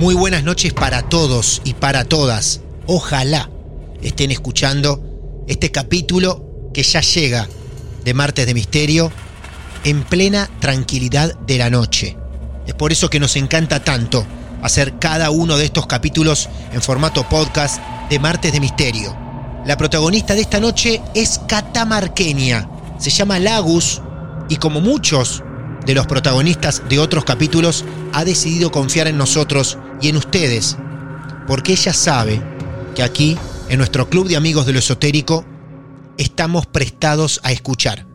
Muy buenas noches para todos y para todas. Ojalá estén escuchando este capítulo que ya llega de Martes de Misterio en plena tranquilidad de la noche. Es por eso que nos encanta tanto hacer cada uno de estos capítulos en formato podcast de Martes de Misterio. La protagonista de esta noche es catamarqueña. Se llama Lagus y como muchos de los protagonistas de otros capítulos, ha decidido confiar en nosotros y en ustedes, porque ella sabe que aquí, en nuestro club de amigos de lo esotérico, estamos prestados a escuchar.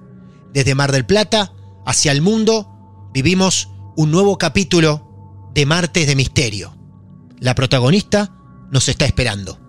Desde Mar del Plata hacia el mundo, vivimos un nuevo capítulo de Martes de Misterio. La protagonista nos está esperando.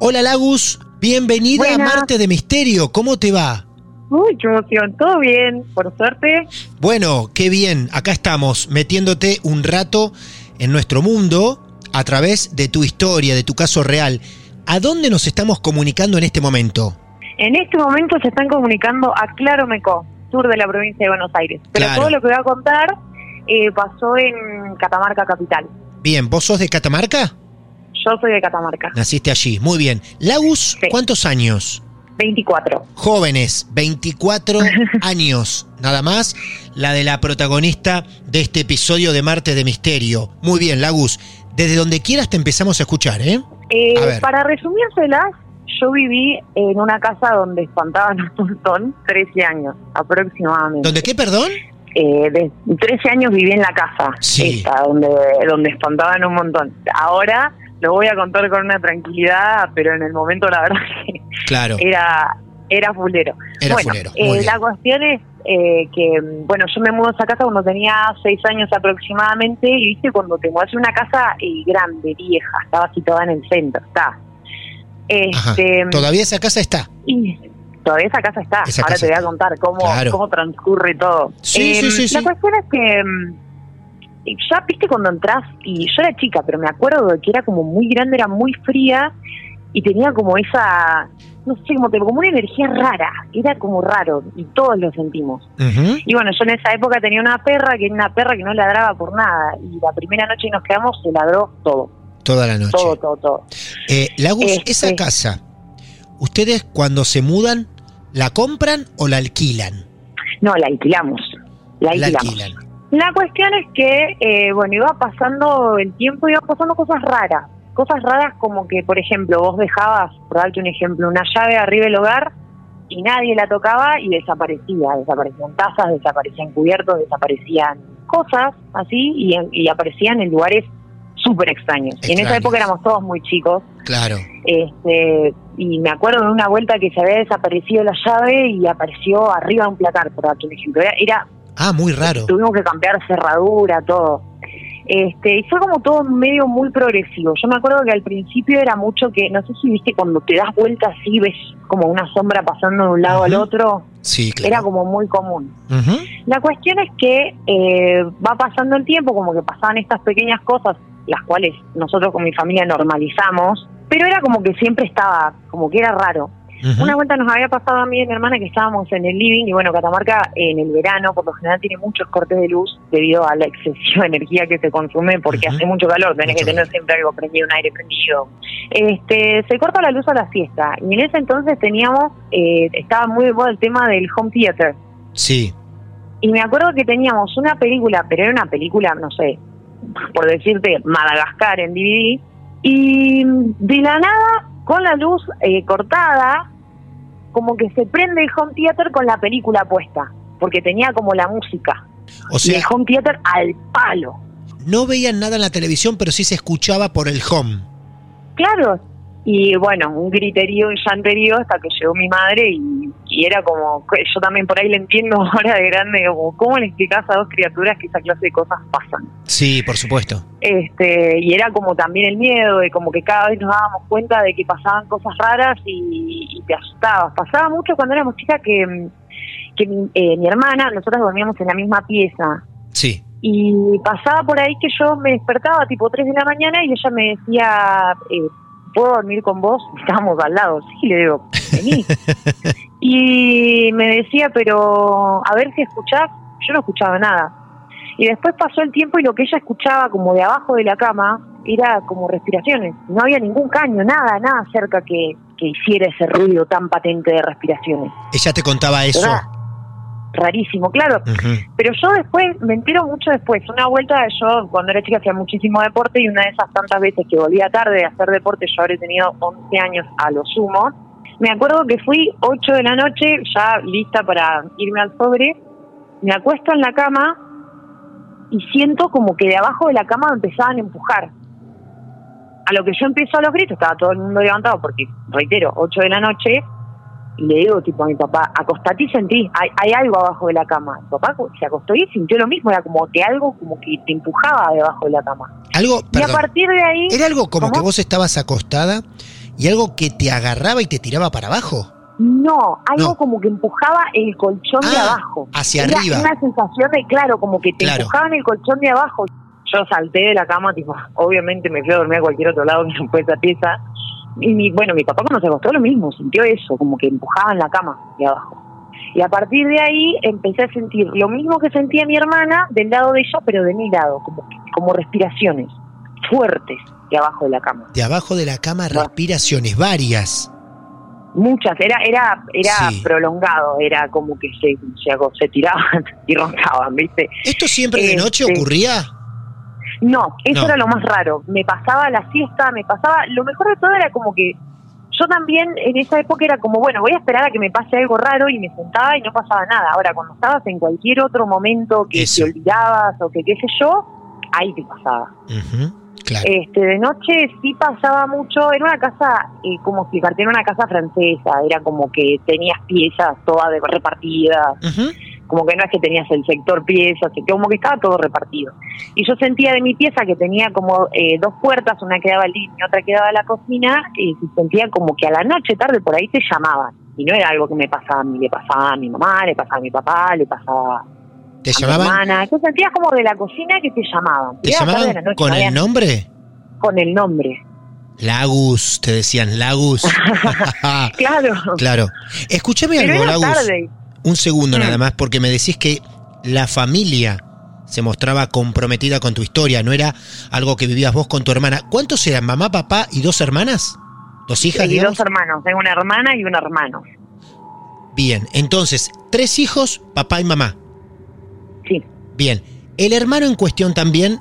Hola Lagus, bienvenida a Martes de Misterio, ¿cómo te va? Mucha emoción, todo bien, por suerte. Bueno, qué bien, acá estamos metiéndote un rato en nuestro mundo a través de tu historia, de tu caso real. ¿A dónde nos estamos comunicando en este momento? En este momento se están comunicando a Claromeco, sur de la provincia de Buenos Aires. Pero todo lo que voy a contar eh, pasó en Catamarca Capital. Bien, ¿vos sos de Catamarca? Yo soy de Catamarca. Naciste allí, muy bien. Lagus, ¿cuántos años? 24. Jóvenes, 24 años, nada más, la de la protagonista de este episodio de Marte de Misterio. Muy bien, Lagus, desde donde quieras te empezamos a escuchar, ¿eh? eh para resumírselas, yo viví en una casa donde espantaban un montón, 13 años aproximadamente. ¿Dónde qué, perdón? Eh, de 13 años viví en la casa esta, donde, donde espantaban un montón. Ahora lo voy a contar con una tranquilidad, pero en el momento la verdad que claro. era, era fulero. bueno, eh, la cuestión es eh, que, bueno, yo me mudo a esa casa cuando tenía seis años aproximadamente y viste cuando te mudas una casa eh, grande, vieja, estaba situada en el centro, está. Este, ¿Todavía esa casa está? todavía esa casa está. Ahora te voy a contar cómo, cómo transcurre todo. Sí, sí, sí, la cuestión es que mm, ya viste cuando entras, y yo era chica, pero me acuerdo de que era como muy grande, era muy fría y tenía como esa, no sé, como, como una energía rara, era como raro y todos lo sentimos. Y bueno, yo en esa época tenía una perra que era una perra que no ladraba por nada y la primera noche que nos quedamos se ladró todo. Toda la noche. Todo, todo, todo. Eh, Lagos, esa este casa, ¿ustedes cuando se mudan la compran o la alquilan? No, la alquilamos. La alquilamos. La alquilan. La cuestión es que, eh, bueno, iba pasando el tiempo, iba pasando cosas raras. Cosas raras como que, por ejemplo, vos dejabas, por darte un ejemplo, una llave arriba del hogar y nadie la tocaba y desaparecía. Desaparecían tazas, desaparecían cubiertos, desaparecían cosas así y, y aparecían en lugares súper extraños. Y en esa época éramos todos muy chicos. Claro. Este, y me acuerdo de una vuelta que se había desaparecido la llave y apareció arriba de un placar, por darte un ejemplo. era Ah, muy raro. Tuvimos que cambiar cerradura, todo. Este, y fue como todo medio muy progresivo. Yo me acuerdo que al principio era mucho que, no sé si viste, cuando te das vuelta así, ves como una sombra pasando de un lado al otro. Sí, claro. Era como muy común. La cuestión es que eh, va pasando el tiempo, como que pasaban estas pequeñas cosas, las cuales nosotros con mi familia normalizamos, pero era como que siempre estaba, como que era raro. Una vuelta nos había pasado a mí y a mi hermana que estábamos en el living y bueno, Catamarca en el verano por lo general tiene muchos cortes de luz debido a la excesiva energía que se consume porque hace mucho calor, tenés que tener siempre algo prendido, un aire prendido. Este, se corta la luz a la siesta y en ese entonces teníamos, eh, estaba muy de moda el tema del home theater. Sí. Y me acuerdo que teníamos una película, pero era una película, no sé, por decirte, Madagascar en DVD, y de la nada, con la luz eh, cortada, como que se prende el home theater con la película puesta, porque tenía como la música. O sea, y el home theater al palo. No veían nada en la televisión, pero sí se escuchaba por el home. Claro, y bueno, un griterío, un llanterío hasta que llegó mi madre y, era como, yo también por ahí le entiendo ahora de grande, como, ¿cómo le explicas a dos criaturas que esa clase de cosas pasan? Sí, por supuesto. Este, y era como también el miedo de como que cada vez nos dábamos cuenta de que pasaban cosas raras y, te asustabas. Pasaba mucho cuando éramos chicas que, que mi, eh, mi hermana, nosotros dormíamos en la misma pieza. Sí. Y pasaba por ahí que yo me despertaba tipo 3 de la mañana y ella me decía, eh, ¿puedo dormir con vos? Estábamos al lado, sí, le digo, vení. y me decía, pero a ver si escuchás. Yo no escuchaba nada. Y después pasó el tiempo y lo que ella escuchaba como de abajo de la cama era como respiraciones. No había ningún caño, nada, nada cerca que, que hiciera ese ruido tan patente de respiraciones. ¿Ella te contaba eso? Rarísimo, claro. Pero yo después, me entero mucho después. Una vuelta, yo cuando era chica hacía muchísimo deporte y una de esas tantas veces que volvía tarde a hacer deporte, yo habré tenido 11 años a lo sumo. Me acuerdo que fui 8 de la noche, ya lista para irme al sobre. Me acuesto en la cama y siento como que de abajo de la cama me empezaban a empujar. A lo que yo empiezo a los gritos, estaba todo el mundo levantado porque, reitero, 8 de la noche, le digo tipo a mi papá, acostate y sentí, hay, hay algo abajo de la cama. Mi papá se acostó y sintió lo mismo, era como que algo como que te empujaba debajo de la cama. Algo, y a partir de ahí... ¿Era algo como que vos estabas acostada y algo que te agarraba y te tiraba para abajo? No, algo como que empujaba el colchón de ah, abajo. Hacia arriba. Una sensación de, claro, como que te empujaban el colchón de abajo. Yo salté de la cama, tipo, obviamente me fui a dormir a cualquier otro lado que no fue esa pieza y mi, bueno, mi papá cuando se acostó lo mismo, sintió eso, como que empujaba en la cama de abajo. Y a partir de ahí empecé a sentir lo mismo que sentía mi hermana del lado de ella, pero de mi lado, como, como respiraciones fuertes de abajo de la cama. De abajo de la cama, respiraciones, varias. Muchas, era era era prolongado, era como que se, se, se tiraban y roncaban, ¿viste? ¿Esto siempre de noche este, ocurría? No, eso era lo más raro. Me pasaba la siesta, me pasaba. Lo mejor de todo era como que yo también en esa época era como, bueno, voy a esperar a que me pase algo raro y me sentaba y no pasaba nada. Ahora, cuando estabas en cualquier otro momento que te olvidabas o que qué sé yo, ahí te pasaba. Este, de noche sí pasaba mucho, era una casa, eh, como explicarte, era una casa francesa, era como que tenías piezas todas repartidas como que no es que tenías el sector piezas, como que estaba todo repartido. Y yo sentía de mi pieza que tenía como eh, dos puertas, una quedaba al living y otra quedaba a la cocina, y sentía como que a la noche, tarde, por ahí te llamaban. Y no era algo que me pasaba a mí, le pasaba a mi mamá, le pasaba a mi papá, le pasaba ¿Te a llamaban? mi hermana. Tú sentías como de la cocina que te llamaban. ¿Te llamaban con el nombre? Con el nombre. Lagus, te decían Lagus. claro. Claro. Escúchame algo, Lagus. Un segundo nada más, porque me decís que la familia se mostraba comprometida con tu historia, no era algo que vivías vos con tu hermana. ¿Cuántos eran? ¿Mamá, papá y dos hermanas? ¿Dos hijas? y dos hermanos, tengo una hermana y un hermano. Bien, entonces, tres hijos, papá y mamá. Sí. Bien, ¿el hermano en cuestión también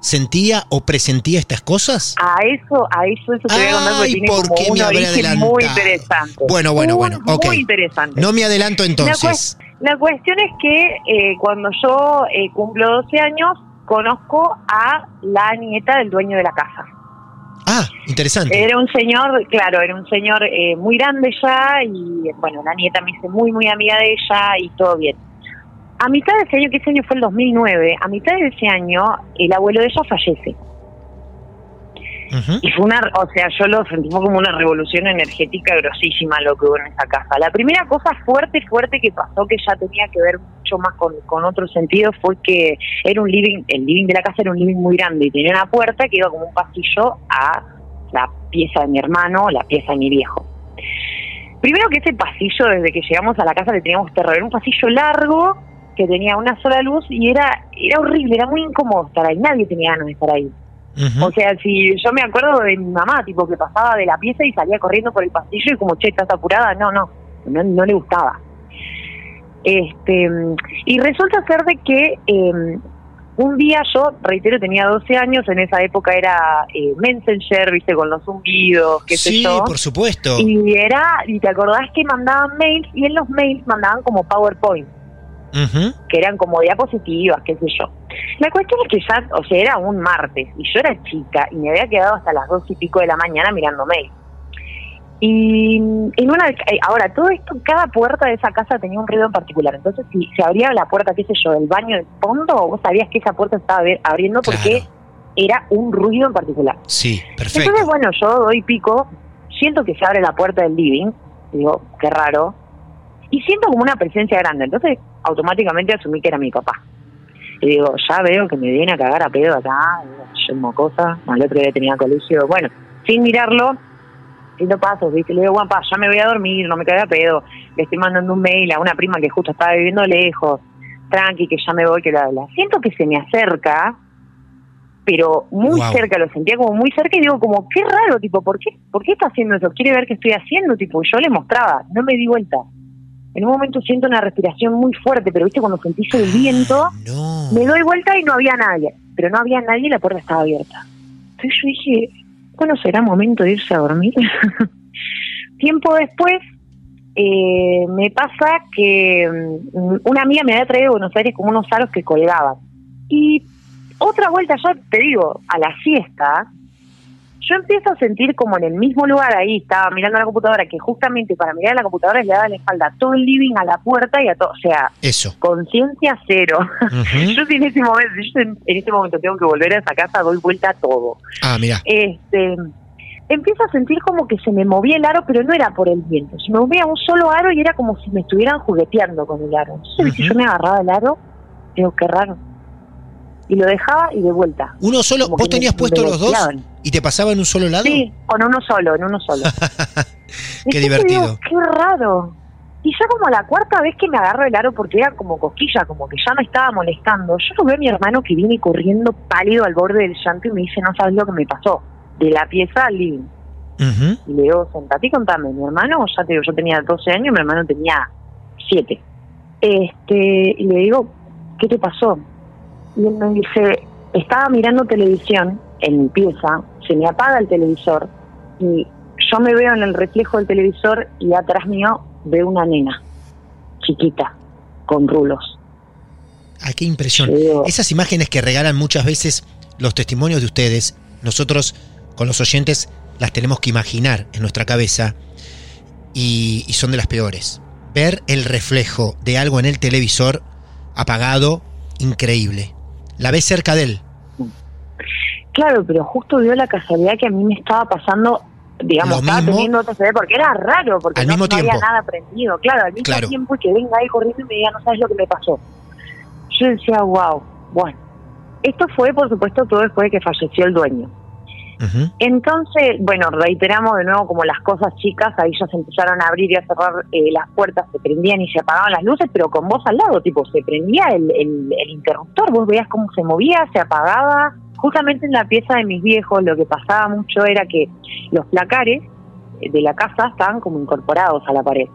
sentía o presentía estas cosas? A eso, a eso, eso te voy a porque tiene ¿por qué me habré adelantado? muy interesante. Bueno, bueno, bueno. Muy interesante. No me adelanto entonces. La, cuestión es que eh, cuando yo eh, cumplo 12 años, conozco a la nieta del dueño de la casa. Ah, interesante. Era un señor, claro, era un señor eh, muy grande ya y bueno, la nieta me hice muy, muy amiga de ella y todo bien a mitad de ese año, que ese año fue el 2009, a mitad de ese año el abuelo de ella fallece. Y fue una, o sea, yo lo sentimos como una revolución energética grosísima lo que hubo en esa casa. La primera cosa fuerte, fuerte que pasó, que ya tenía que ver mucho más con, con otro sentido, fue que era un living, el living de la casa era un living muy grande y tenía una puerta que iba como un pasillo a la pieza de mi hermano la pieza de mi viejo. Primero que ese pasillo, desde que llegamos a la casa le teníamos terror, era un pasillo largo que tenía una sola luz y era, era horrible, era muy incómodo estar ahí, nadie tenía ganas de estar ahí. O sea, si yo me acuerdo de mi mamá, tipo que pasaba de la pieza y salía corriendo por el pasillo y como, che, estás apurada, no, no, no, le gustaba. Este, y resulta ser de que eh, un día yo, reitero, tenía 12 años, en esa época era eh, Messenger, viste, con los zumbidos, qué sé yo. Sí, por supuesto. Y era, y te acordás que mandaban mails, y en los mails mandaban como PowerPoint, que eran como diapositivas, qué sé yo. La cuestión es que ya, o sea, era un martes, y yo era chica, y me había quedado hasta las dos y pico de la mañana mirando mails. Y en una, ahora, todo esto, cada puerta de esa casa tenía un ruido en particular. Entonces, si se abría la puerta, qué sé yo, del baño del fondo, vos sabías que esa puerta estaba abriendo porque era un ruido en particular. Sí, perfecto. Entonces, bueno, yo doy pico, siento que se abre la puerta del living, digo, qué raro, y siento como una presencia grande. Entonces, automáticamente asumí que era mi papá. Y digo, ya veo que me viene a cagar a pedo acá, yo mocosa, al otro día tenía colegio. Bueno, sin mirarlo, haciendo pasos, ¿viste? Le digo, guapa, ya me voy a dormir, no me queda pedo. Le estoy mandando un mail a una prima que justo estaba viviendo lejos. Tranqui, que ya me voy, que la habla. Siento que se me acerca, pero muy cerca, lo sentía como muy cerca y digo como, qué raro, tipo, ¿por qué, ¿por qué está haciendo eso? ¿Quiere ver qué estoy haciendo? Tipo, yo le mostraba, no me di vuelta. En un momento siento una respiración muy fuerte, pero viste, cuando sentís el viento, me doy vuelta y no había nadie. Pero no había nadie y la puerta estaba abierta. Entonces yo dije, bueno, será momento de irse a dormir. Tiempo después, eh, me pasa que mm, una amiga me había traído a Buenos Aires como unos aros que colgaban. Y otra vuelta, yo te digo, a la siesta, yo empiezo a sentir como en el mismo lugar ahí, estaba mirando la computadora, que justamente para mirar la computadora le daba la espalda a todo el living, a la puerta y a todo, o sea, Eso. conciencia cero. yo en ese momento, en, momento tengo que volver a esa casa, doy vuelta a todo. Ah, mira. Este, empiezo a sentir como que se me movía el aro, pero no era por el viento, se me movía un solo aro y era como si me estuvieran jugueteando con el aro. Entonces, si yo me agarraba el aro, digo, qué raro y lo dejaba y de vuelta. ¿Uno solo? ¿Vos tenías puesto los dos y te pasaba en un solo lado? Sí, con uno solo, en uno solo. qué divertido. qué raro. Y ya como la cuarta vez que me agarro el aro porque era como cosquilla, como que ya me estaba molestando, yo lo veo a mi hermano que viene corriendo pálido al borde del llanto y me dice, no sabes lo que me pasó, de la pieza al living. Y le digo, sentate y contame, mi hermano, ya te digo, yo tenía 12 años, mi hermano tenía 7. Este, y le digo, ¿qué te pasó? y él me dice, estaba mirando televisión en mi pieza, se me apaga el televisor y yo me veo en el reflejo del televisor y atrás mío veo una nena chiquita con rulos. Ah, qué impresión. Esas imágenes que regalan muchas veces los testimonios de ustedes, nosotros con los oyentes las tenemos que imaginar en nuestra cabeza y son de las peores. Ver el reflejo de algo en el televisor apagado, increíble la ves cerca de él. Claro, pero justo dio la casualidad que a mí me estaba pasando, digamos, estaba teniendo otro CD, porque era raro, porque no, había nada aprendido. Claro, al mismo tiempo que venga ahí corriendo y me diga, no sabes lo que me pasó. Yo decía, wow, bueno. Esto fue, por supuesto, todo después de que falleció el dueño. Entonces, bueno, reiteramos de nuevo como las cosas chicas, ahí ya se empezaron a abrir y a cerrar eh, las puertas, se prendían y se apagaban las luces, pero con voz al lado, tipo, se prendía el, el, interruptor, vos veías cómo se movía, se apagaba. Justamente en la pieza de mis viejos lo que pasaba mucho era que los placares de la casa estaban como incorporados a la pared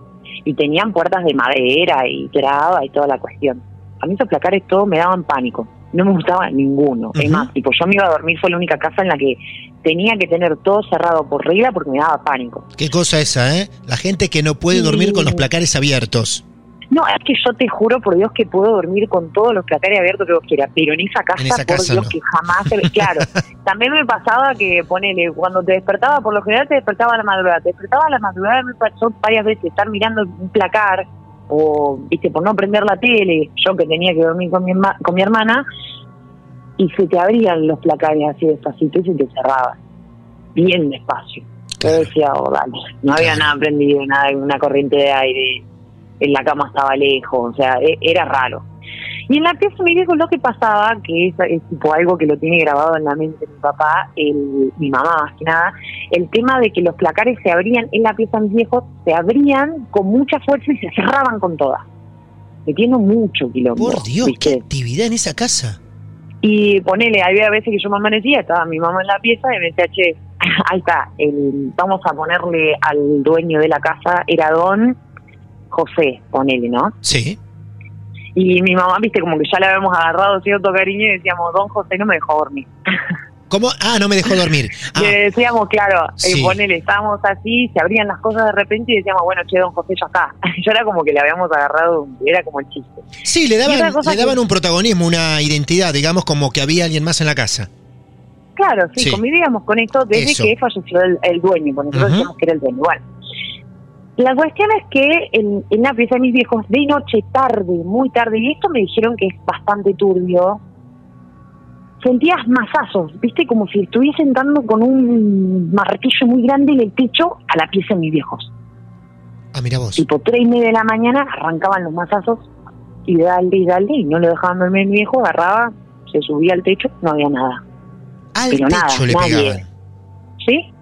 y tenían puertas de madera y traba y toda la cuestión. A mí esos placares todos me daban pánico no me gustaba ninguno. Es más, tipo, yo me iba a dormir, fue la única casa en la que tenía que tener todo cerrado por regla porque me daba pánico. Qué cosa esa, ¿eh? La gente que no puede dormir con los placares abiertos. No, es que yo te juro por Dios que puedo dormir con todos los placares abiertos que vos quieras, pero en esa casa, por Dios, que jamás... claro, también me pasaba que, ponele, cuando te despertaba, por lo general te despertaba a la madrugada, te despertaba a la madrugada, me pasó varias veces estar mirando un placar, o, viste, por no prender la tele, yo que tenía que dormir con mi, con mi hermana, y se te abrían los placares así despacito y se te cerraban, bien despacio. Yo decía, oh, dale, no había nada prendido, nada, una corriente de aire, en la cama estaba lejos, o sea, e, era raro. Y en la pieza mi viejo lo que pasaba, que es, tipo algo que lo tiene grabado en la mente mi papá, el, mi mamá más que nada, el tema de que los placares se abrían en la pieza mis viejos, se abrían con mucha fuerza y se cerraban con todas. Metiendo mucho quilombo. Por Dios, qué actividad en esa casa. Y ponele, había veces que yo me amanecía, estaba mi mamá en la pieza y me decía, che, ahí está, vamos a ponerle al dueño de la casa, era don José, ponele, ¿no? Sí. Y mi mamá, viste, como que ya le habíamos agarrado cierto cariño y decíamos, don José no me dejó dormir. ¿Cómo? Ah, no me dejó dormir. Ah. Le decíamos, claro, eh, ponele, estábamos así, se abrían las cosas de repente y decíamos, bueno, che, don José ya está. Yo era como que le habíamos agarrado, era como el chiste. Sí, le daban, le daban un protagonismo, una identidad, digamos, como que había alguien más en la casa. Claro, sí, convivíamos con esto desde que falleció el, dueño, porque nosotros decíamos que era el dueño. Igual. La cuestión es que en, en la pieza de mis viejos, de noche, tarde, muy tarde, y esto me dijeron que es bastante turbio, sentías masazos, viste, como si estuviesen dando con un martillo muy grande en el techo a la pieza de mis viejos. Ah, mira vos. Tipo tres y media de la mañana arrancaban los masazos y dale y dale, y no lo dejaban dormir mi viejo, agarraba, se subía al techo, no había nada. Al Pero techo nada, le pegaban. ¿Sí?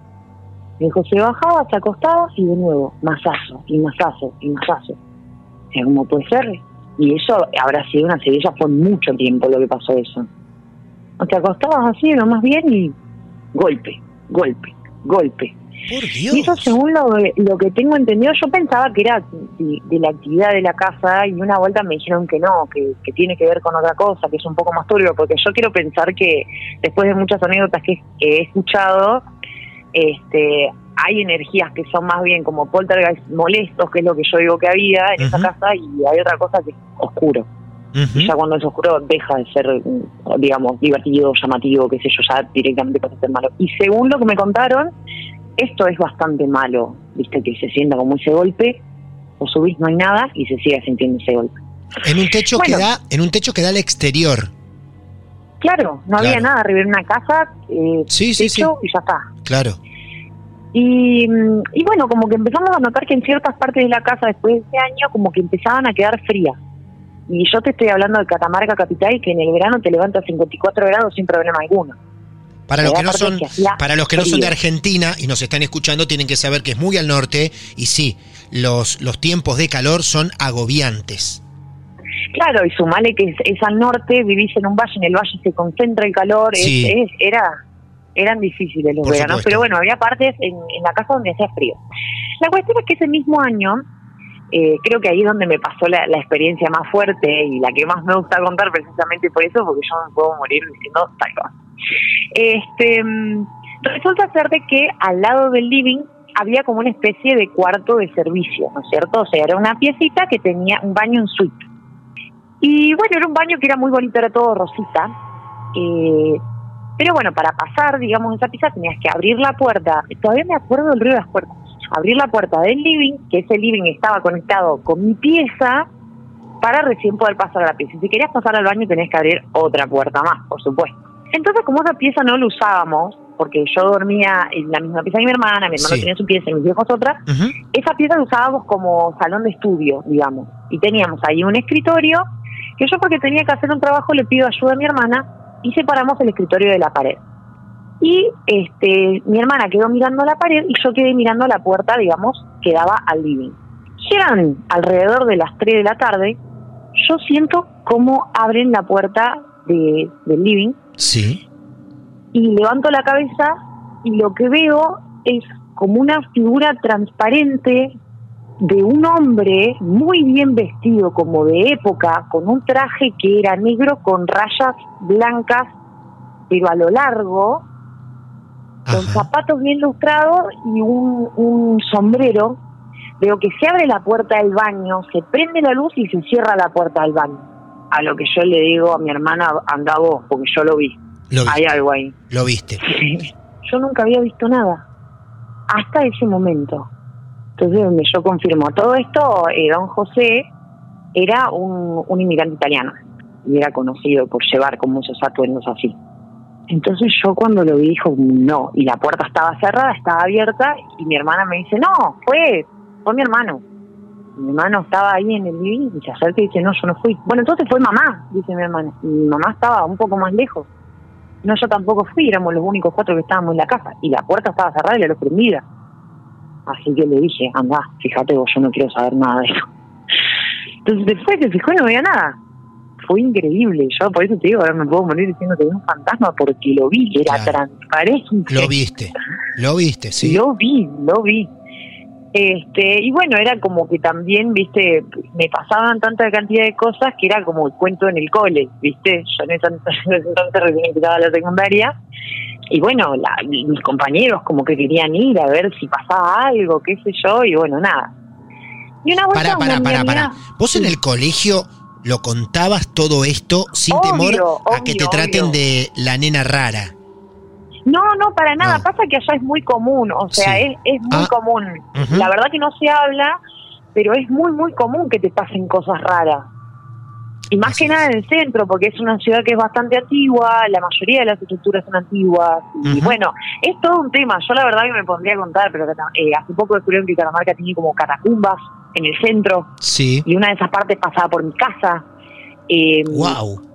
Mi hijo se bajaba, se acostaba y de nuevo, masazo, y masazo, y masazo. ¿cómo puede ser? Y eso habrá sido una serie, ya fue mucho tiempo lo que pasó eso. O te acostabas así, lo más bien, y golpe, golpe, golpe. Por Dios. Y eso según lo, lo que tengo entendido, yo pensaba que era de, la actividad de la casa y una vuelta me dijeron que no, que, que, tiene que ver con otra cosa, que es un poco más turbio, porque yo quiero pensar que después de muchas anécdotas que he escuchado, este, hay energías que son más bien como poltergeist molestos, que es lo que yo digo que había en esa casa, y hay otra cosa que es oscuro. Y ya cuando es oscuro deja de ser, digamos, divertido, llamativo, qué sé yo, ya directamente pasa a ser malo. Y según lo que me contaron, esto es bastante malo, viste, que se sienta como ese golpe, o subís no hay nada y se sigue sintiendo ese golpe. En un techo que da, en un techo que da al exterior. Claro, no había nada arriba en una casa, eh, sí, sí, techo y ya está. Claro. Y, y bueno, como que empezamos a notar que en ciertas partes de la casa después de ese año como que empezaban a quedar frías. Y yo te estoy hablando de Catamarca Capital, que en el verano te levanta a 54 grados sin problema alguno. Para los, que no son, para los que no son de Argentina y nos están escuchando, tienen que saber que es muy al norte y sí, los, los tiempos de calor son agobiantes. Claro, y sumale que es, al norte, vivís en un valle, en el valle se concentra el calor, era eran difíciles los veranos, pero bueno, había partes en, la casa donde hacía frío. La cuestión es que ese mismo año, eh, creo que ahí es donde me pasó la, experiencia más fuerte y la que más me gusta contar precisamente por eso, porque yo me puedo morir diciendo tal cosa. Este, mm, resulta ser de que al lado del living había como una especie de cuarto de servicio, ¿no es cierto? O sea, era una piecita que tenía un baño en suite. Y bueno, era un baño que era muy bonito, era todo rosita. Eh, pero bueno, para pasar, digamos, esa pieza tenías que abrir la puerta. Todavía me acuerdo del ruido de las puertas. Abrir la puerta del living, que ese living estaba conectado con mi pieza, para recién poder pasar a la pieza. Si querías pasar al baño tenías que abrir otra puerta más, por supuesto. Entonces, como esa pieza no la usábamos, porque yo dormía en la misma pieza que mi hermana, mi hermano tenía su pieza y mis viejos otra, esa pieza la usábamos como salón de estudio, digamos. Y teníamos ahí un escritorio, que yo porque tenía que hacer un trabajo le pido ayuda a mi hermana, y separamos el escritorio de la pared. Y este, mi hermana quedó mirando la pared y yo quedé mirando la puerta, digamos, que daba al living. Llegan alrededor de las 3 de la tarde, yo siento cómo abren la puerta de, del living. Sí. Y levanto la cabeza y lo que veo es como una figura transparente de un hombre muy bien vestido, como de época, con un traje que era negro con rayas blancas, pero a lo largo, con zapatos bien lustrados y un, un sombrero. Veo que se abre la puerta del baño, se prende la luz y se cierra la puerta del baño. A lo que yo le digo a mi hermana, anda vos, porque yo lo vi. Lo Hay algo ahí. Lo viste. yo nunca había visto nada. Hasta ese momento. Entonces yo confirmo todo esto, eh, don José era un, un inmigrante italiano y era conocido por llevar con muchos atuendos así. Entonces yo cuando lo vi dijo no, y la puerta estaba cerrada, estaba abierta, y mi hermana me dice, no, fue, fue mi hermano. Mi hermano estaba ahí en el living y se acerca y dice, no, yo no fui. Bueno, entonces fue mamá, dice mi hermana. Y mi mamá estaba un poco más lejos. No, yo tampoco fui, éramos los únicos cuatro que estábamos en la casa. Y la puerta estaba cerrada y la luz. Así que le dije, anda, fíjate vos, yo no quiero saber nada de eso. Entonces después se fijó y no veía nada. Fue increíble. Yo por eso te digo, ahora me puedo morir diciendo que vi un fantasma porque lo vi, era transparente. Lo viste, lo viste, sí. Lo vi, lo vi. Este, y bueno, era como que también, viste, me pasaban tanta cantidad de cosas que era como el cuento en el cole, viste. Yo en ese entonces recién empezaba la secundaria. Y bueno, la, mis compañeros como que querían ir a ver si pasaba algo, qué sé yo, y bueno, nada. Y una vuelta para, para, para, ¿Vos en el colegio lo contabas todo esto sin temor a que te traten de la nena rara? No, no, para nada. Pasa que allá es muy común, o sea, es, es muy ah. común. La verdad que no se habla, pero es muy, muy común que te pasen cosas raras. Y más que nada en el centro, porque es una ciudad que es bastante antigua, la mayoría de las estructuras son antiguas. Y bueno, es todo un tema. Yo la verdad que me pondría a contar, pero eh, hace poco descubrieron que Catamarca tiene como catacumbas en el centro. Sí. Y una de esas partes pasaba por mi casa. wow. Em,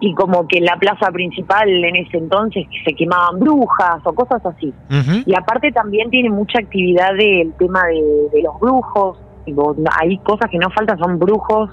y como que en la plaza principal en ese entonces se quemaban brujas o cosas así. Y aparte también tiene mucha actividad del tema de, los brujos. hay cosas que no faltan, son brujos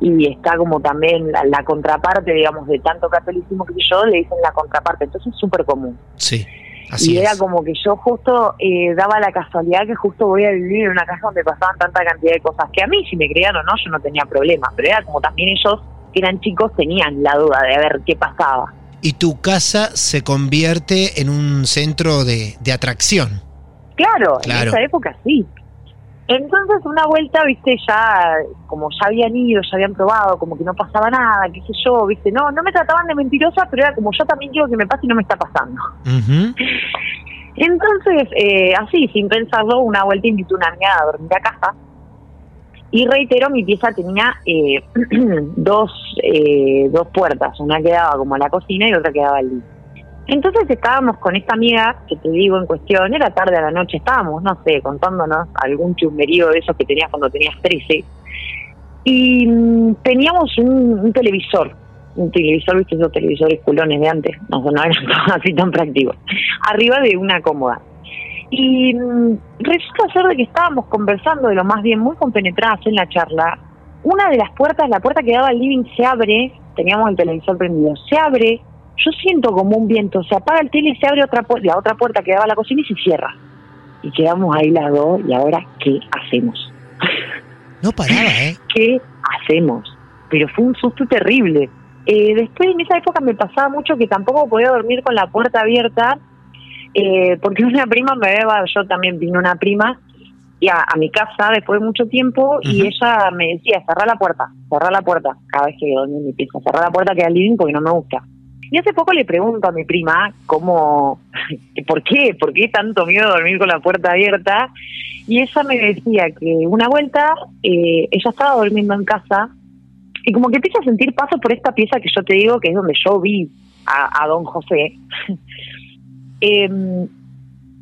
y está como también la, contraparte, digamos, de tanto catolicismo que yo, le dicen la contraparte, entonces es súper común. Sí. Así y era como que yo justo eh, daba la casualidad que justo voy a vivir en una casa donde pasaban tanta cantidad de cosas que a mí, si me creían o no, yo no tenía problema, pero era como también ellos eran chicos tenían la duda de ver qué pasaba. Y tu casa se convierte en un centro de, atracción. Claro, en esa época sí. Entonces una vuelta, viste, ya como ya habían ido, ya habían probado, como que no pasaba nada, qué sé yo, viste, no, no me trataban de mentirosa, pero era como yo también quiero que me pase y no me está pasando. Entonces, eh, así, sin pensarlo, una vuelta invité a una amiga a dormir a casa y reitero, mi pieza tenía eh, dos, eh, dos puertas, una quedaba como a la cocina y otra quedaba al living. Entonces estábamos con esta amiga, que te digo en cuestión, era tarde a la noche, estábamos, no sé, contándonos algún chumberío de esos que tenías cuando tenías 13. Y mm, teníamos un, televisor, un televisor, viste esos televisores culones de antes, no, no eran así tan prácticos, arriba de una cómoda. Y mm, resulta ser de que estábamos conversando de lo más bien, muy compenetradas en la charla. Una de las puertas, la puerta que daba al living, se abre, teníamos el televisor prendido, se abre, yo siento como un viento, se apaga el tele y se abre otra la otra puerta que daba a la cocina y se cierra. Y quedamos ahí las dos, y ahora, ¿qué hacemos? No paraba, ¿eh? ¿Qué hacemos? Pero fue un susto terrible. Eh, después, en esa época me pasaba mucho que tampoco podía dormir con la puerta abierta eh, porque una prima me llevaba, yo también vino una prima y a, mi casa después de mucho tiempo y ella me decía, cerrar la puerta, cerrar la puerta, cada vez que dormí en mi pieza, cerrar la puerta que al living porque no me gusta. Y hace poco le pregunto a mi prima cómo, ¿por qué? ¿Por qué tanto miedo de dormir con la puerta abierta? Y ella me decía que una vuelta eh, ella estaba durmiendo en casa y como que empieza a sentir pasos por esta pieza que yo te digo que es donde yo vi a, a don José eh,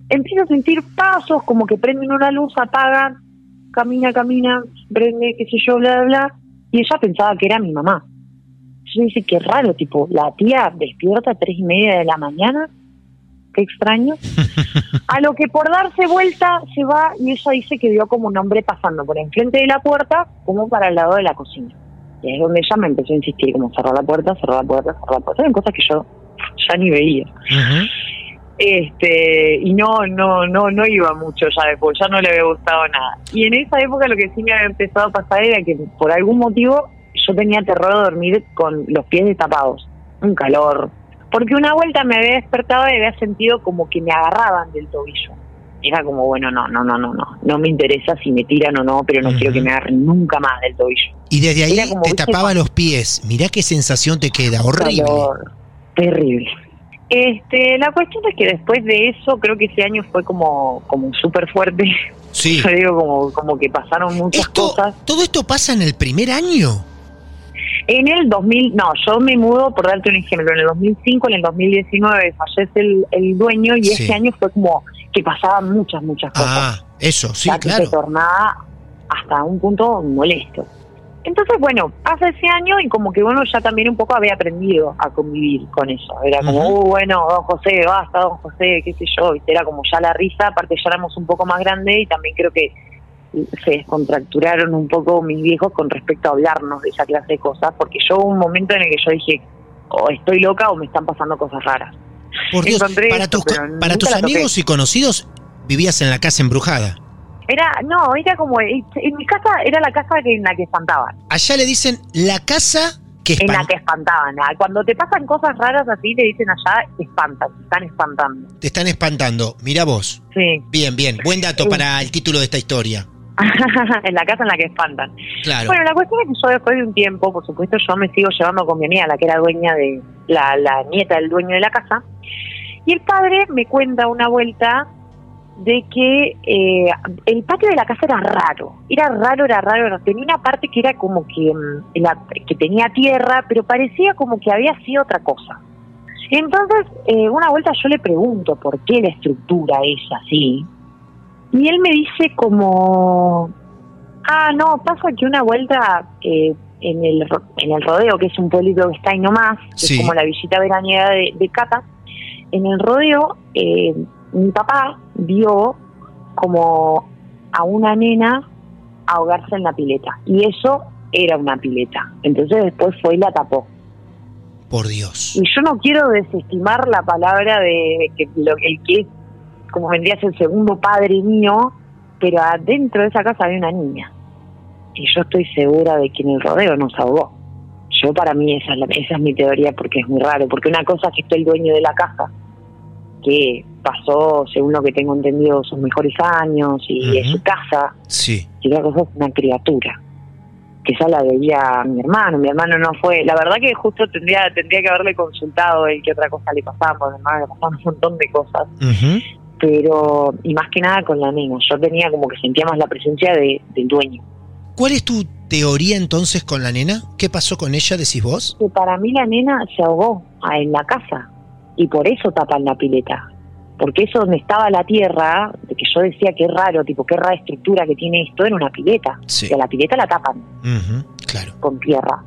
empiezo a sentir pasos, como que prenden una luz, apagan, camina, camina, prende, qué sé yo, bla, bla, bla, y ella pensaba que era mi mamá. Yo dice, qué raro, tipo, la tía despierta a tres y media de la mañana, qué extraño. A lo que por darse vuelta se va y ella dice que vio como un hombre pasando por enfrente de la puerta, como para el lado de la cocina. Y es donde ella me empezó a insistir, como cerrar la puerta, cerrar la puerta, cerrar la puerta. Eran cosas que yo ya ni veía este y no no no no iba mucho ya después ya no le había gustado nada y en esa época lo que sí me había empezado a pasar era que por algún motivo yo tenía terror de dormir con los pies destapados un calor porque una vuelta me había despertado y había sentido como que me agarraban del tobillo era como bueno no no no no no no me interesa si me tiran o no pero no quiero que me agarren nunca más del tobillo y desde ahí te tapaba los pies mirá qué sensación te queda horrible terrible este, la cuestión es que después de eso, creo que ese año fue como, como súper fuerte. Sí. Yo digo como, como que pasaron muchas cosas. ¿Todo esto pasa en el primer año? En el 2000, no, yo me mudo, por darte un ejemplo, en el 2005, en el 2019 fallece el, el dueño y ese año fue como que pasaban muchas, muchas cosas. Ah, eso, sí, claro. se tornaba hasta un punto molesto. Entonces, bueno, pasa ese año y como que uno ya también un poco había aprendido a convivir con eso. Era como, uh, bueno, don José, basta, don José, qué sé yo, era como ya la risa, aparte ya éramos un poco más grandes y también creo que se descontracturaron un poco mis viejos con respecto a hablarnos de esa clase de cosas, porque yo hubo un momento en el que yo dije, o estoy loca o me están pasando cosas raras. Por Dios, para, tus, para tus amigos y conocidos vivías en la casa embrujada. Era, no, era como, en mi casa era la casa en la que espantaban. Allá le dicen la casa que En la que espantaban. Ah, cuando te pasan cosas raras así, te dicen allá, te espantan, te están espantando. Te están espantando. Mira vos. Sí. Bien, bien. Buen dato para el título de esta historia. en la casa en la que espantan. Claro. Bueno, la cuestión es que yo después de un tiempo, por supuesto, yo me sigo llevando con mi amiga, la que era dueña de, la, la nieta del dueño de la casa, y el padre me cuenta una vuelta de que eh, el patio de la casa era raro, era raro, era raro, tenía una parte que era como que, mm, que tenía tierra, pero parecía como que había sido otra cosa. Entonces, eh, una vuelta yo le pregunto por qué la estructura es así, y él me dice como, ah, no, pasa que una vuelta eh, en, el, en el rodeo, que es un pueblito que está ahí nomás, que es como la visita veraniega de, de Cata, en el rodeo eh, mi papá vio como a una nena ahogarse en la pileta. Y eso era una pileta. Entonces después fue y la tapó. Por Dios. Y yo no quiero desestimar la palabra de que lo, el que es, como vendría a ser el segundo padre mío, pero adentro de esa casa había una niña. Y yo estoy segura de que en el rodeo nos ahogó. Yo para mí esa es, la, esa es mi teoría porque es muy raro, porque una cosa es que estoy el dueño de la casa, que pasó, según lo que tengo entendido, sus mejores años y de su casa. Sí. Y otra cosa es una criatura, que ya la veía mi hermano. Mi hermano no fue. La verdad que justo tendría tendría que haberle consultado el que otra cosa le pasaba, porque mi hermano le pasaban un montón de cosas. Pero, y más que nada con la nena. Yo tenía como que sentía más la presencia de, del dueño. ¿Cuál es tu teoría entonces con la nena? ¿Qué pasó con ella, decís vos? Que para mí la nena se ahogó en la casa y por eso tapan la pileta. Porque eso donde estaba la tierra, de que yo decía que es raro, tipo, qué rara estructura que tiene esto, era una pileta. Sí. Y a la pileta la tapan claro. con tierra.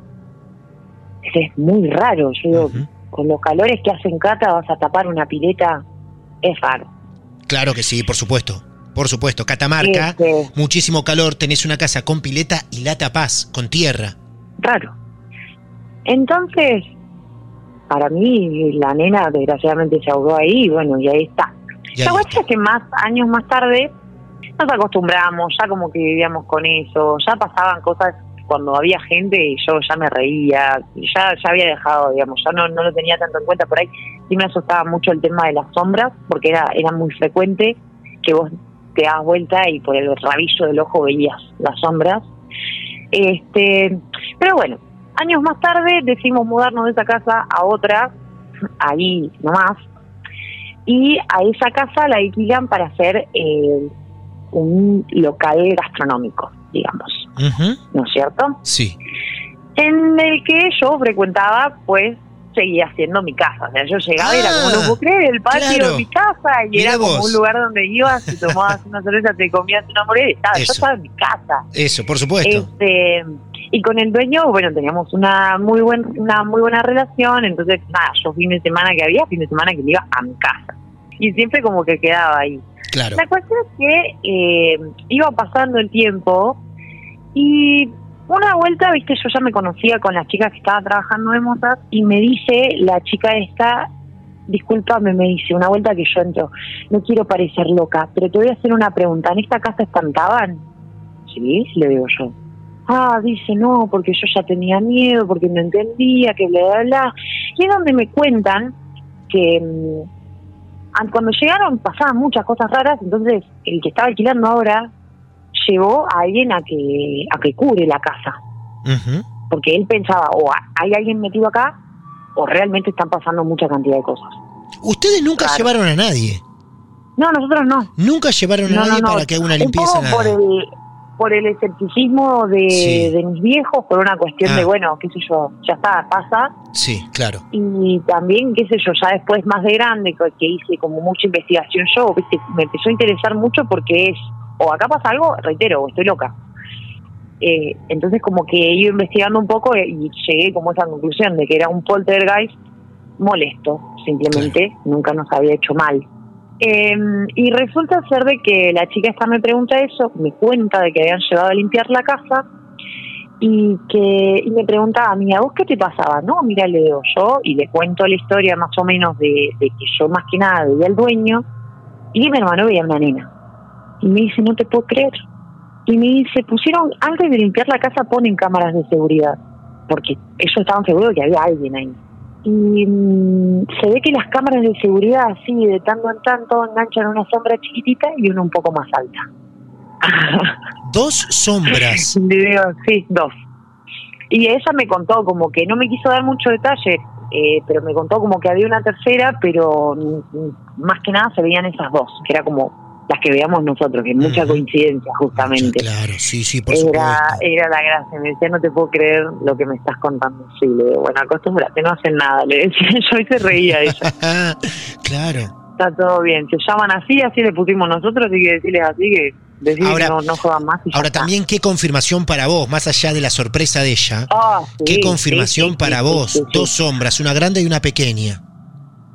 Eso es muy raro. Yo digo, con los calores que hacen Cata, vas a tapar una pileta, es raro. Claro que sí, por supuesto. Por supuesto, Catamarca, Este- muchísimo calor, tenés una casa con pileta y la tapás con tierra. Raro. Entonces, para mí, la nena desgraciadamente se ahogó ahí, y bueno, y ahí está. Y ahí La cuestión es que más años más tarde nos acostumbramos, ya como que vivíamos con eso, ya pasaban cosas cuando había gente y yo ya me reía, ya ya había dejado, digamos, ya no, no lo tenía tanto en cuenta por ahí. Sí me asustaba mucho el tema de las sombras, porque era, era muy frecuente que vos te das vuelta y por el rabillo del ojo veías las sombras. Este, pero bueno, años más tarde decidimos mudarnos de esa casa a otra, ahí nomás, y a esa casa la alquilan para hacer eh, un local gastronómico, digamos, ¿no es cierto? Sí. En el que yo frecuentaba, pues seguía siendo mi casa. O sea, yo llegaba y era como, Ah, no puedo creer, el patio claro. de mi casa, y Mirá era como vos. un lugar donde ibas y tomabas una cerveza, te comías una hamburguesa, y estaba, yo estaba en mi casa. Eso, por supuesto. Este, y con el dueño, bueno, teníamos una muy buen, una muy buena relación, entonces nada, yo fin de semana que había, fin de semana que me iba a mi casa. Y siempre como que quedaba ahí. Claro. La cuestión es que eh, iba pasando el tiempo y una vuelta, viste, yo ya me conocía con las chicas que estaban trabajando en Mozart y me dice la chica esta, discúlpame, me dice, una vuelta que yo entro, no quiero parecer loca, pero te voy a hacer una pregunta, ¿en esta casa espantaban? Sí, le digo yo. Ah, dice, no, porque yo ya tenía miedo, porque no entendía, que bla, bla, bla. Y es donde me cuentan que mm, cuando llegaron pasaban muchas cosas raras, entonces el que estaba alquilando ahora llevó a alguien a que a que cure la casa, porque él pensaba o hay alguien metido acá o realmente están pasando mucha cantidad de cosas. Ustedes nunca Claro. llevaron a nadie. No, nosotros no. Nunca llevaron a No, nadie no. para que haga una Un limpieza. poco nada. por el por el escepticismo de, Sí. de mis viejos, por una cuestión Ah. de, bueno, qué sé yo, ya está, pasa. Sí, claro. Y también, qué sé yo, ya después más de grande, que que hice como mucha investigación yo, ¿viste? me empezó a interesar mucho porque es, o acá pasa algo, reitero, o estoy loca. Eh, entonces como que he ido investigando un poco y llegué como a esa conclusión de que era un poltergeist molesto, simplemente, nunca nos había hecho mal. Em, y resulta ser de que la chica esta me pregunta eso, me cuenta de que habían llegado a limpiar la casa y que y me preguntaba, mira, ¿vos qué te pasaba? No, mira, le digo yo y le cuento la historia más o menos de, que yo más que nada veía al dueño y mi hermano veía a una nena. Y me dice, no te puedo creer. Y me dice, pusieron, antes de limpiar la casa ponen cámaras de seguridad, porque ellos estaban seguros que había alguien ahí. Y mm, se ve que las cámaras de seguridad así de tanto en tanto enganchan una sombra chiquitita y una un poco más alta. ¿Dos sombras? sí, dos. Y ella me contó como que no me quiso dar mucho detalle, eh, pero me contó como que había una tercera, pero más que nada se veían esas dos, que era como las que veamos nosotros, que es mucha coincidencia justamente. claro, sí, sí, por era, Era la gracia, me decía, no te puedo creer lo que me estás contando. Sí, le digo, bueno, acostúmbrate, no hacen nada, le decía yo y se reía ella. claro. Está todo bien, se llaman así, así le pusimos nosotros, así que decirles así que ahora, no, no juegan más. ahora también, ¿qué confirmación para vos? Más allá de la sorpresa de ella, ah, ¿qué confirmación para vos? Dos sombras, una grande y una pequeña.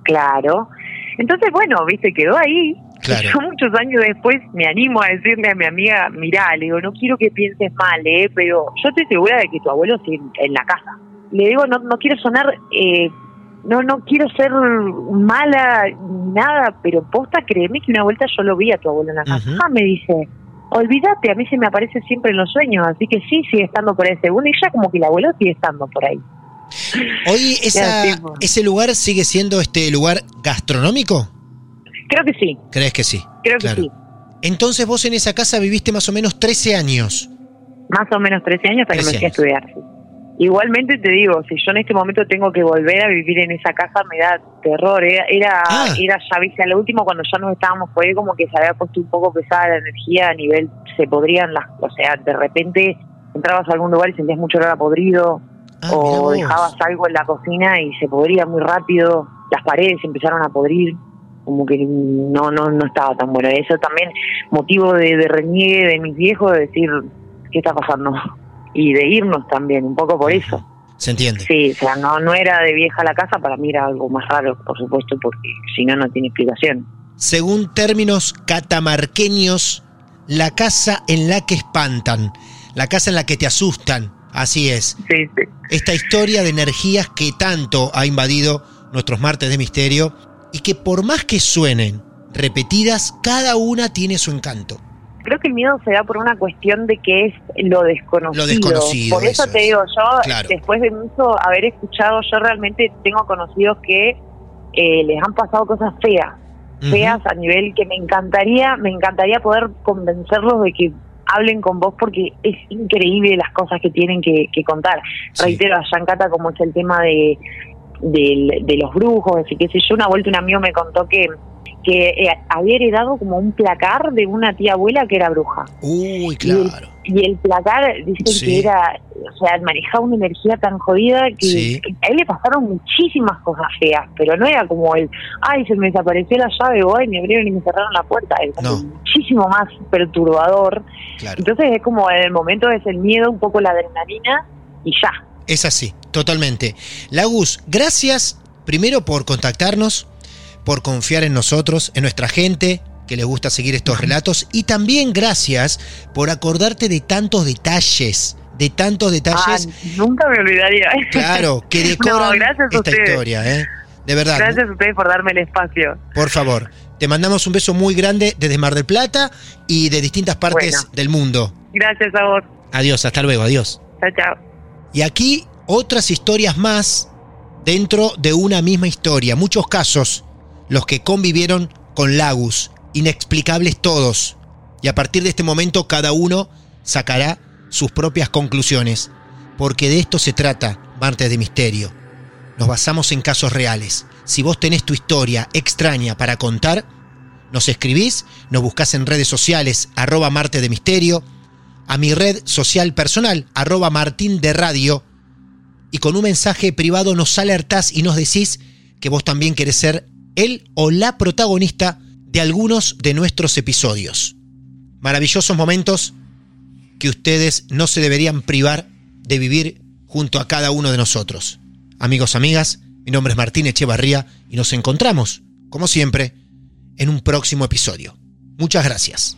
Claro. Entonces, bueno, viste, quedó ahí. Claro. Yo muchos años después me animo a decirle a mi amiga, mirá, le digo, no quiero que pienses mal, ¿eh? pero yo estoy segura de que tu abuelo sigue en la casa. Le digo, no, no quiero sonar, eh, no no quiero ser mala ni nada, pero posta, créeme que una vuelta yo lo vi a tu abuelo en la casa. Ah, me dice, olvídate, a mí se me aparece siempre en los sueños, así que sí, sigue estando por ahí. Según ella, como que el abuelo sigue estando por ahí. Hoy ese lugar sigue siendo este lugar gastronómico. Creo que sí. ¿Crees que sí? Creo que sí. Entonces vos en esa casa viviste más o menos 13 años. Más o menos 13 años hasta que me fui a estudiar. Igualmente te digo, si yo en este momento tengo que volver a vivir en esa casa me da terror. Era, era, ah. era ya viste, a lo último cuando ya nos estábamos ahí como que se había puesto un poco pesada la energía a nivel, se podrían las, o sea, de repente entrabas a algún lugar y sentías mucho olor a podrido, ah, o dejabas algo en la cocina y se podría muy rápido, las paredes empezaron a podrir como que no no no estaba tan bueno. Eso también motivo de, de reniegue de mis viejos de decir qué está pasando y de irnos también, un poco por eso. ¿Se entiende? Sí, o sea, no, no era de vieja la casa, para mí era algo más raro, por supuesto, porque si no, no tiene explicación. Según términos catamarqueños, la casa en la que espantan, la casa en la que te asustan, así es. Sí, sí. Esta historia de energías que tanto ha invadido nuestros martes de misterio y que por más que suenen repetidas, cada una tiene su encanto. Creo que el miedo se da por una cuestión de que es lo desconocido. Lo desconocido por eso, te digo, yo después de mucho haber escuchado, yo realmente tengo conocidos que eh, les han pasado cosas feas, feas a nivel que me encantaría, me encantaría poder convencerlos de que hablen con vos porque es increíble las cosas que tienen que, contar. Reitero a Yancata como es el tema de de, los brujos, así que si yo, una vuelta un amigo me contó que que eh, había heredado como un placar de una tía abuela que era bruja. Uy, claro. Y el, placar, dicen que era, o sea, manejaba una energía tan jodida que a él le pasaron muchísimas cosas feas, pero no era como el, ay, se me desapareció la llave, o ay, me abrieron y me cerraron la puerta, es muchísimo más perturbador. Entonces es como en el momento es el miedo, un poco la adrenalina y ya. Es así, totalmente. Lagus, gracias primero por contactarnos, por confiar en nosotros, en nuestra gente que le gusta seguir estos relatos y también gracias por acordarte de tantos detalles, de tantos detalles. Ah, nunca me olvidaría. Claro, que decoran esta historia, ¿eh? De verdad. Gracias a ustedes por darme el espacio. Por favor, te mandamos un beso muy grande desde Mar del Plata y de distintas partes del mundo. Gracias a vos. Adiós, hasta luego, adiós. Chao, chao. Y aquí otras historias más dentro de una misma historia. Muchos casos, los que convivieron con Lagus, inexplicables todos. Y a partir de este momento cada uno sacará sus propias conclusiones. Porque de esto se trata Martes de Misterio. Nos basamos en casos reales. Si vos tenés tu historia extraña para contar, nos escribís, nos buscás en redes sociales, arroba Martes de Misterio, a mi red social personal, arroba Martín de Radio, y con un mensaje privado nos alertás y nos decís que vos también querés ser el o la protagonista de algunos de nuestros episodios. Maravillosos momentos que ustedes no se deberían privar de vivir junto a cada uno de nosotros. Amigos, amigas, mi nombre es Martín Echevarría y nos encontramos, como siempre, en un próximo episodio. Muchas gracias.